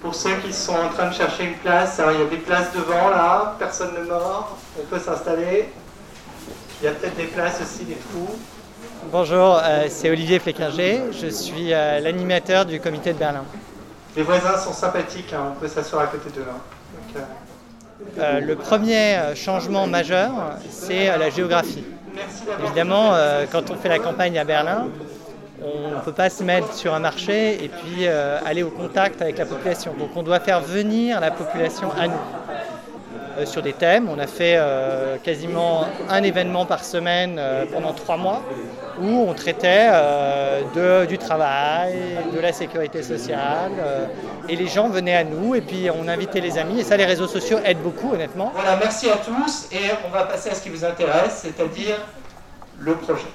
Pour ceux qui sont en train de chercher une place, il y a des places devant là, personne ne mord, on peut s'installer. Il y a peut-être des places aussi, des trous. Bonjour, euh, c'est Olivier Fleckinger, je suis euh, l'animateur du comité de Berlin. Les voisins sont sympathiques, hein, on peut s'asseoir à côté d'eux. Hein. Euh, le premier changement majeur, c'est la géographie. Évidemment, quand on fait la campagne à Berlin, on ne peut pas se mettre sur un marché et puis aller au contact avec la population. Donc on doit faire venir la population à nous. Euh, sur des thèmes. On a fait euh, quasiment un événement par semaine euh, pendant trois mois où on traitait de, du travail, de la sécurité sociale. et les gens venaient à nous et puis on invitait les amis. Et ça, les réseaux sociaux aident beaucoup, honnêtement. Voilà, merci à tous et on va passer à ce qui vous intéresse, c'est-à-dire le projet.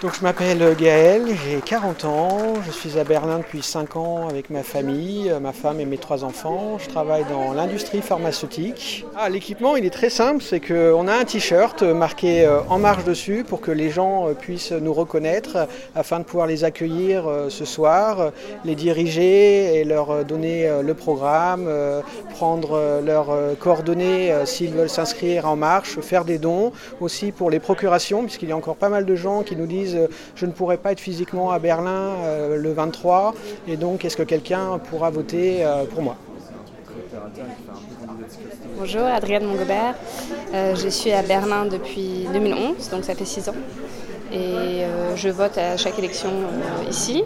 Donc je m'appelle Gaël, j'ai 40 ans, je suis à Berlin depuis 5 ans avec ma famille, ma femme et mes trois enfants. Je travaille dans l'industrie pharmaceutique. Ah, L'équipement il est très simple, c'est qu'on a un t-shirt marqué euh, En marche dessus pour que les gens euh, puissent nous reconnaître afin de pouvoir les accueillir euh, ce soir, les diriger et leur donner le programme, prendre leurs coordonnées s'ils veulent s'inscrire en marche, faire des dons aussi pour les procurations puisqu'il y a encore pas mal de gens qui nous disent euh, je ne pourrai pas être physiquement à Berlin euh, le 23 et donc est-ce que quelqu'un pourra voter euh, pour moi? Bonjour, Adrienne Mongobert. je suis à Berlin depuis 2011, donc ça fait 6 ans. Et je vote à chaque élection ici.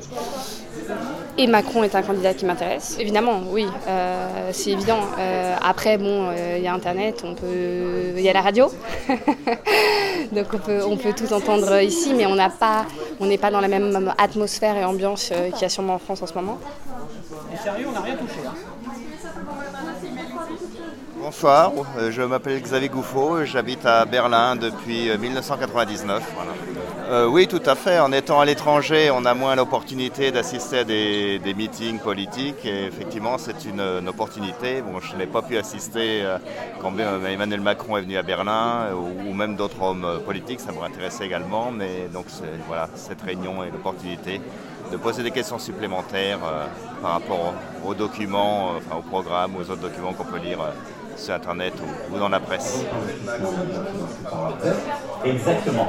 Et Macron est un candidat qui m'intéresse. Évidemment, oui, euh, c'est évident. Euh, après, bon, euh, il y a Internet, on peut, il y a la radio, donc on peut, on peut tout entendre ici, mais on n'a pas, on n'est pas dans la même atmosphère et ambiance qu'il y a sûrement en France en ce moment. sérieux, on n'a rien touché. Hein. Bonsoir, je m'appelle Xavier Gouffaut, j'habite à Berlin depuis 1999. Euh, oui, tout à fait. En étant à l'étranger, on a moins l'opportunité d'assister à des, meetings politiques. Et effectivement, c'est une, opportunité. Je n'ai pas pu assister euh, quand Emmanuel Macron est venu à Berlin ou, même d'autres hommes politiques. Ça m'aurait intéressé également. Mais donc, voilà, cette réunion est l'opportunité de poser des questions supplémentaires euh, par rapport aux, documents, enfin, au programme, aux autres documents qu'on peut lire sur Internet ou, ou dans la presse. Exactement.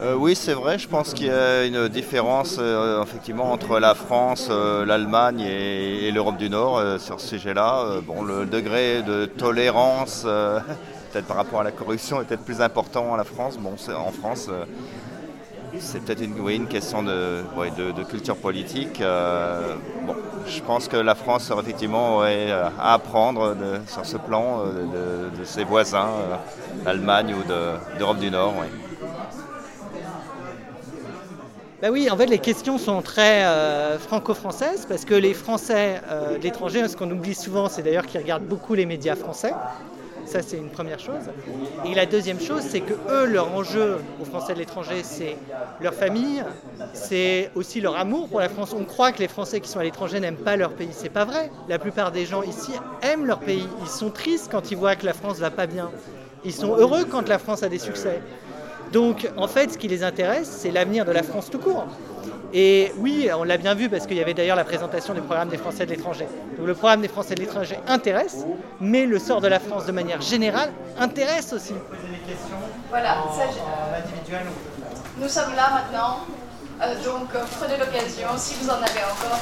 Euh, oui, c'est vrai. Je pense qu'il y a une différence euh, effectivement entre la France, euh, l'Allemagne et, l'Europe du Nord sur ce sujet-là. bon, le degré de tolérance, peut-être par rapport à la corruption, est peut-être plus important à la France. Bon, en France, c'est peut-être une, question de, culture politique. bon, je pense que la France aurait effectivement à apprendre sur ce plan de, ses voisins, d'Allemagne ou d'Europe du Nord. Ben oui, en fait, les questions sont très euh, franco-françaises parce que les Français euh, ce qu'on oublie souvent, c'est d'ailleurs qu'ils regardent beaucoup les médias français. Ça, c'est une première chose. Et la deuxième chose, c'est que eux, leur enjeu aux Français de l'étranger, c'est leur famille, c'est aussi leur amour pour la France. On croit que les Français qui sont à l'étranger n'aiment pas leur pays. C'est pas vrai. La plupart des gens ici aiment leur pays. Ils sont tristes quand ils voient que la France va pas bien. Ils sont heureux quand la France a des succès. Donc en fait, ce qui les intéresse, c'est l'avenir de la France tout court. Et oui, on l'a bien vu parce qu'il y avait d'ailleurs la présentation du programme des Français de l'étranger. Donc le programme des Français de l'étranger intéresse, mais le sort de la France de manière générale intéresse aussi. Voilà, ça, Nous sommes là maintenant, euh, donc euh, prenez l'occasion si vous en avez encore.